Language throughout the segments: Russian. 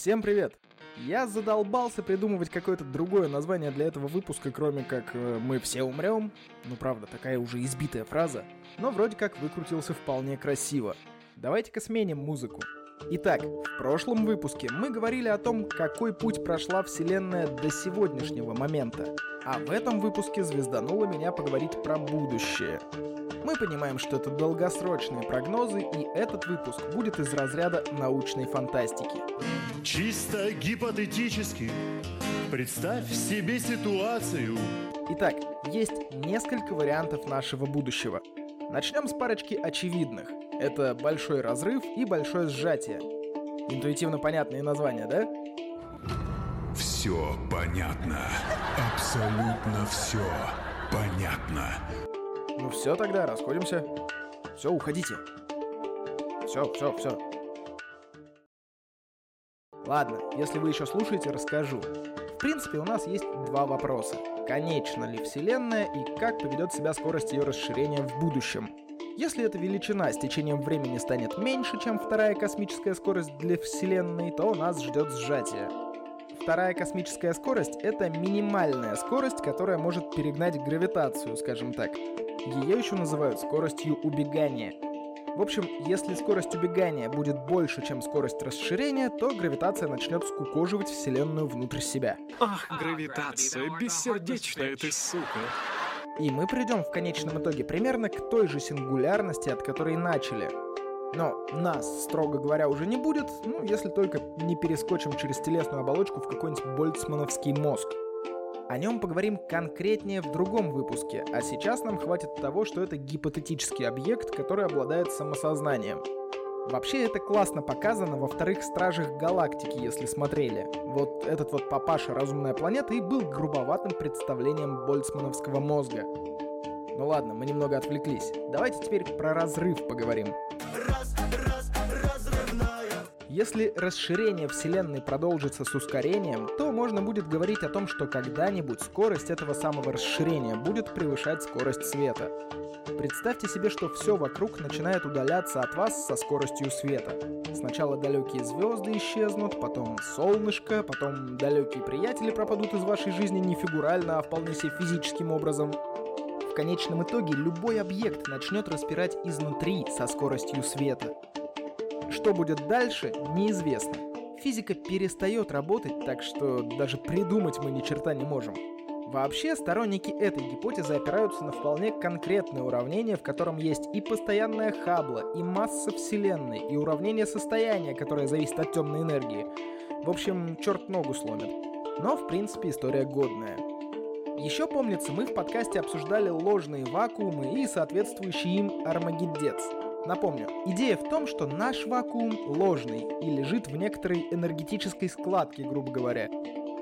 Всем привет! Я задолбался придумывать какое-то другое название для этого выпуска, кроме как э, «Мы все умрем». Ну правда, такая уже избитая фраза. Но вроде как выкрутился вполне красиво. Давайте-ка сменим музыку. Итак, в прошлом выпуске мы говорили о том, какой путь прошла Вселенная до сегодняшнего момента. А в этом выпуске звездануло меня поговорить про будущее. Мы понимаем, что это долгосрочные прогнозы, и этот выпуск будет из разряда научной фантастики. Чисто гипотетически представь себе ситуацию. Итак, есть несколько вариантов нашего будущего. Начнем с парочки очевидных. Это большой разрыв и большое сжатие. Интуитивно понятные названия, да? Все понятно. Абсолютно все понятно. Ну все тогда, расходимся. Все, уходите. Все, все, все. Ладно, если вы еще слушаете, расскажу. В принципе, у нас есть два вопроса. Конечна ли Вселенная и как поведет себя скорость ее расширения в будущем? Если эта величина с течением времени станет меньше, чем вторая космическая скорость для Вселенной, то нас ждет сжатие. Вторая космическая скорость — это минимальная скорость, которая может перегнать гравитацию, скажем так. Ее еще называют скоростью убегания. В общем, если скорость убегания будет больше, чем скорость расширения, то гравитация начнет скукоживать Вселенную внутрь себя. Ах, гравитация, бессердечная ты сука. И мы придем в конечном итоге примерно к той же сингулярности, от которой начали. Но нас, строго говоря, уже не будет, ну, если только не перескочим через телесную оболочку в какой-нибудь больцмановский мозг. О нем поговорим конкретнее в другом выпуске, а сейчас нам хватит того, что это гипотетический объект, который обладает самосознанием. Вообще это классно показано во вторых Стражах Галактики, если смотрели. Вот этот вот папаша Разумная планета и был грубоватым представлением больцмановского мозга. Ну ладно, мы немного отвлеклись. Давайте теперь про разрыв поговорим. Если расширение Вселенной продолжится с ускорением, то можно будет говорить о том, что когда-нибудь скорость этого самого расширения будет превышать скорость света. Представьте себе, что все вокруг начинает удаляться от вас со скоростью света. Сначала далекие звезды исчезнут, потом солнышко, потом далекие приятели пропадут из вашей жизни не фигурально, а вполне себе физическим образом. В конечном итоге любой объект начнет распирать изнутри со скоростью света. Что будет дальше, неизвестно. Физика перестает работать, так что даже придумать мы ни черта не можем. Вообще, сторонники этой гипотезы опираются на вполне конкретное уравнение, в котором есть и постоянная Хаббла, и масса Вселенной, и уравнение состояния, которое зависит от темной энергии. В общем, черт ногу сломит. Но, в принципе, история годная. Еще помнится, мы в подкасте обсуждали ложные вакуумы и соответствующий им армагеддец. Напомню, идея в том, что наш вакуум ложный и лежит в некоторой энергетической складке, грубо говоря.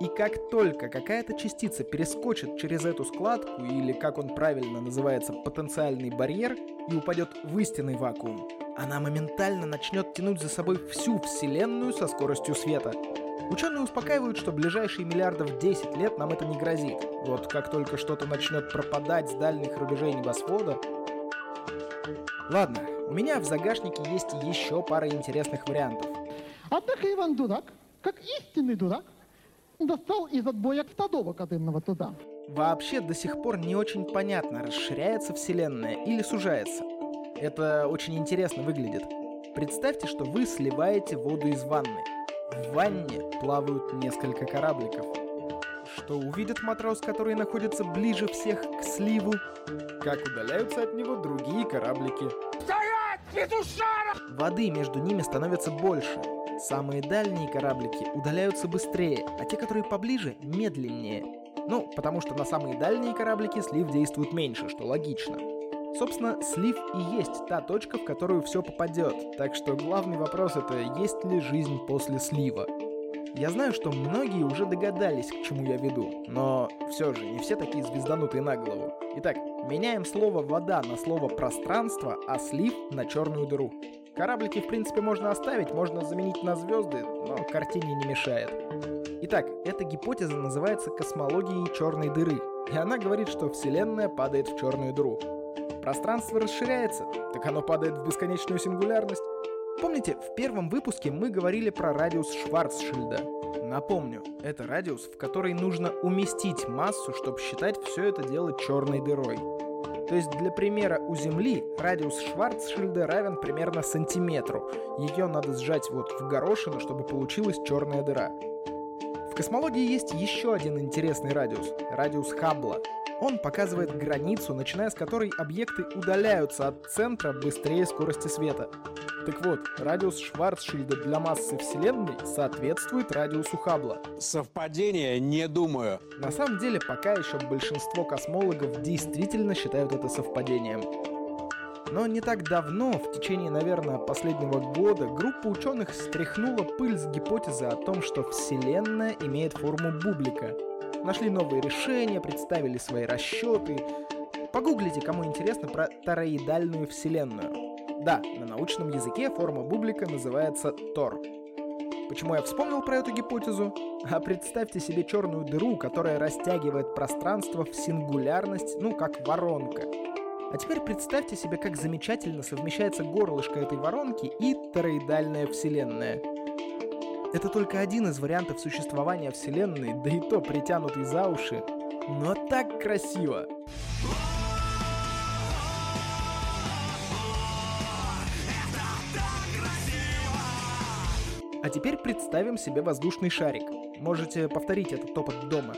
И как только какая-то частица перескочит через эту складку, или как он правильно называется, потенциальный барьер, и упадет в истинный вакуум, она моментально начнет тянуть за собой всю Вселенную со скоростью света. Ученые успокаивают, что ближайшие миллиардов 10 лет нам это не грозит. Вот как только что-то начнет пропадать с дальних рубежей небосвода... Ладно, у меня в загашнике есть еще пара интересных вариантов. Однако Иван Дурак, как истинный дурак, достал из отбоя Стадова кадымного туда. Вообще до сих пор не очень понятно, расширяется Вселенная или сужается. Это очень интересно выглядит. Представьте, что вы сливаете воду из ванны. В ванне плавают несколько корабликов. Что увидит матрос, который находится ближе всех к сливу? Как удаляются от него другие кораблики. Воды между ними становится больше. Самые дальние кораблики удаляются быстрее, а те, которые поближе, медленнее. Ну, потому что на самые дальние кораблики слив действует меньше, что логично. Собственно, слив и есть та точка, в которую все попадет. Так что главный вопрос это, есть ли жизнь после слива. Я знаю, что многие уже догадались, к чему я веду, но все же не все такие звезданутые на голову. Итак, меняем слово «вода» на слово «пространство», а слив на черную дыру. Кораблики, в принципе, можно оставить, можно заменить на звезды, но картине не мешает. Итак, эта гипотеза называется космологией черной дыры, и она говорит, что Вселенная падает в черную дыру. Пространство расширяется, так оно падает в бесконечную сингулярность. Помните, в первом выпуске мы говорили про радиус Шварцшильда. Напомню, это радиус, в который нужно уместить массу, чтобы считать все это дело черной дырой. То есть, для примера, у Земли радиус Шварцшильда равен примерно сантиметру. Ее надо сжать вот в горошину, чтобы получилась черная дыра. В космологии есть еще один интересный радиус – радиус Хаббла. Он показывает границу, начиная с которой объекты удаляются от центра быстрее скорости света. Так вот, радиус Шварцшильда для массы Вселенной соответствует радиусу Хаббла. Совпадение? Не думаю. На самом деле, пока еще большинство космологов действительно считают это совпадением. Но не так давно, в течение, наверное, последнего года, группа ученых стряхнула пыль с гипотезы о том, что Вселенная имеет форму бублика. Нашли новые решения, представили свои расчеты. Погуглите, кому интересно, про тороидальную Вселенную. Да, на научном языке форма бублика называется Тор. Почему я вспомнил про эту гипотезу? А представьте себе черную дыру, которая растягивает пространство в сингулярность, ну, как воронка. А теперь представьте себе, как замечательно совмещается горлышко этой воронки и тороидальная вселенная. Это только один из вариантов существования Вселенной, да и то притянутый за уши. Но так красиво! А теперь представим себе воздушный шарик. Можете повторить этот опыт дома.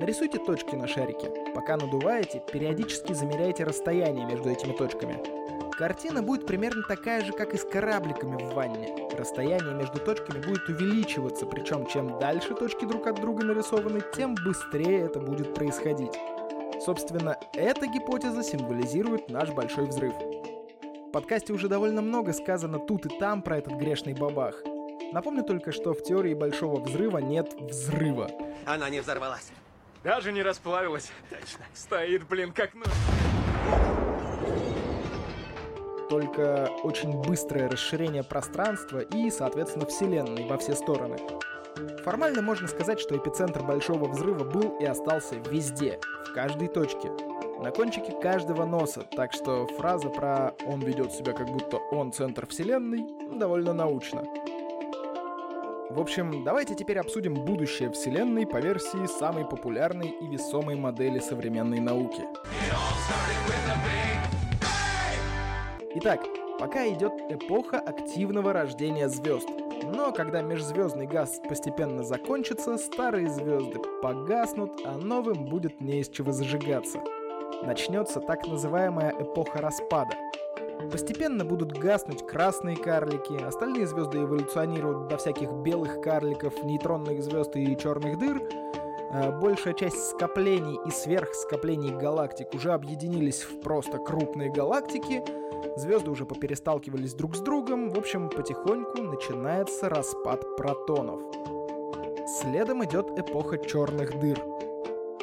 Нарисуйте точки на шарике. Пока надуваете, периодически замеряйте расстояние между этими точками. Картина будет примерно такая же, как и с корабликами в ванне. Расстояние между точками будет увеличиваться, причем чем дальше точки друг от друга нарисованы, тем быстрее это будет происходить. Собственно, эта гипотеза символизирует наш большой взрыв. В подкасте уже довольно много сказано тут и там про этот грешный бабах. Напомню только, что в теории большого взрыва нет взрыва. Она не взорвалась. Даже не расплавилась. Точно. Стоит, блин, как ну... Только очень быстрое расширение пространства и, соответственно, Вселенной во все стороны. Формально можно сказать, что эпицентр Большого Взрыва был и остался везде, в каждой точке, на кончике каждого носа, так что фраза про «он ведет себя как будто он центр Вселенной» довольно научна. В общем, давайте теперь обсудим будущее Вселенной по версии самой популярной и весомой модели современной науки. Итак, пока идет эпоха активного рождения звезд. Но когда межзвездный газ постепенно закончится, старые звезды погаснут, а новым будет не из чего зажигаться. Начнется так называемая эпоха распада – Постепенно будут гаснуть красные карлики, остальные звезды эволюционируют до всяких белых карликов, нейтронных звезд и черных дыр. А большая часть скоплений и сверхскоплений галактик уже объединились в просто крупные галактики. Звезды уже попересталкивались друг с другом. В общем, потихоньку начинается распад протонов. Следом идет эпоха черных дыр.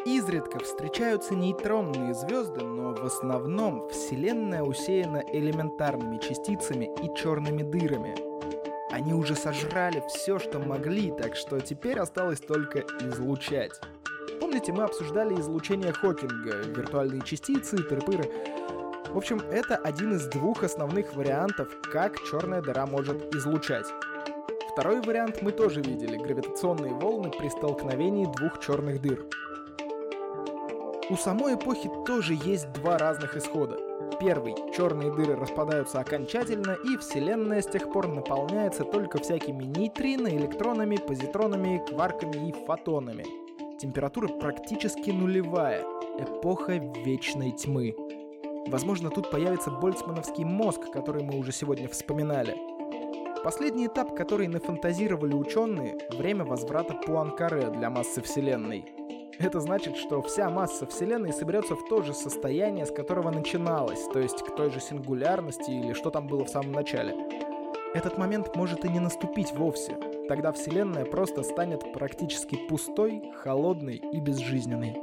Изредка встречаются нейтронные звезды, но в основном Вселенная усеяна элементарными частицами и черными дырами. Они уже сожрали все, что могли, так что теперь осталось только излучать. Помните, мы обсуждали излучение Хокинга, виртуальные частицы, тырпыры. В общем, это один из двух основных вариантов, как черная дыра может излучать. Второй вариант мы тоже видели – гравитационные волны при столкновении двух черных дыр. У самой эпохи тоже есть два разных исхода. Первый – черные дыры распадаются окончательно, и Вселенная с тех пор наполняется только всякими нейтрино, электронами, позитронами, кварками и фотонами. Температура практически нулевая. Эпоха вечной тьмы. Возможно, тут появится больцмановский мозг, который мы уже сегодня вспоминали. Последний этап, который нафантазировали ученые – время возврата Пуанкаре для массы Вселенной – это значит, что вся масса Вселенной соберется в то же состояние, с которого начиналась, то есть к той же сингулярности или что там было в самом начале. Этот момент может и не наступить вовсе. Тогда Вселенная просто станет практически пустой, холодной и безжизненной.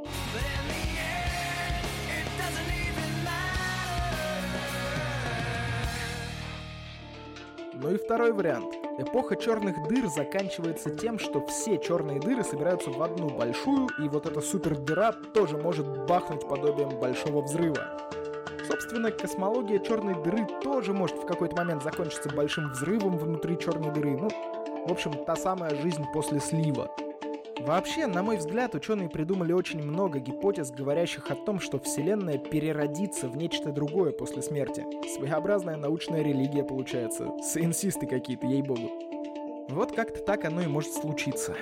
Ну и второй вариант. Эпоха черных дыр заканчивается тем, что все черные дыры собираются в одну большую, и вот эта супер дыра тоже может бахнуть подобием большого взрыва. Собственно, космология черной дыры тоже может в какой-то момент закончиться большим взрывом внутри черной дыры. Ну, в общем, та самая жизнь после слива. Вообще, на мой взгляд, ученые придумали очень много гипотез, говорящих о том, что Вселенная переродится в нечто другое после смерти. Своеобразная научная религия получается. Сайенсисты какие-то, ей-богу. Вот как-то так оно и может случиться.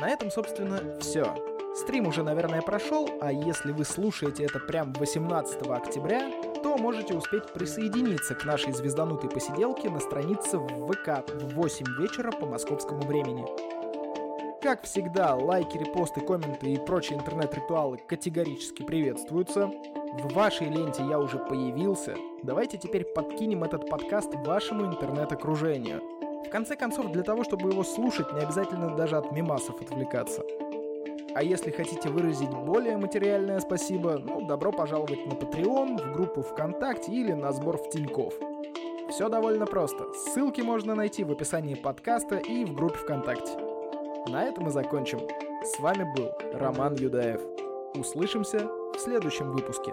На этом, собственно, все. Стрим уже, наверное, прошел, а если вы слушаете это прям 18 октября, то можете успеть присоединиться к нашей звезданутой посиделке на странице в ВК в 8 вечера по московскому времени. Как всегда, лайки, репосты, комменты и прочие интернет-ритуалы категорически приветствуются. В вашей ленте я уже появился. Давайте теперь подкинем этот подкаст вашему интернет-окружению. В конце концов, для того, чтобы его слушать, не обязательно даже от мемасов отвлекаться. А если хотите выразить более материальное спасибо, ну, добро пожаловать на Patreon, в группу ВКонтакте или на сбор в Тинькофф. Все довольно просто. Ссылки можно найти в описании подкаста и в группе ВКонтакте. На этом и закончим. С вами был Роман Юдаев. Услышимся в следующем выпуске.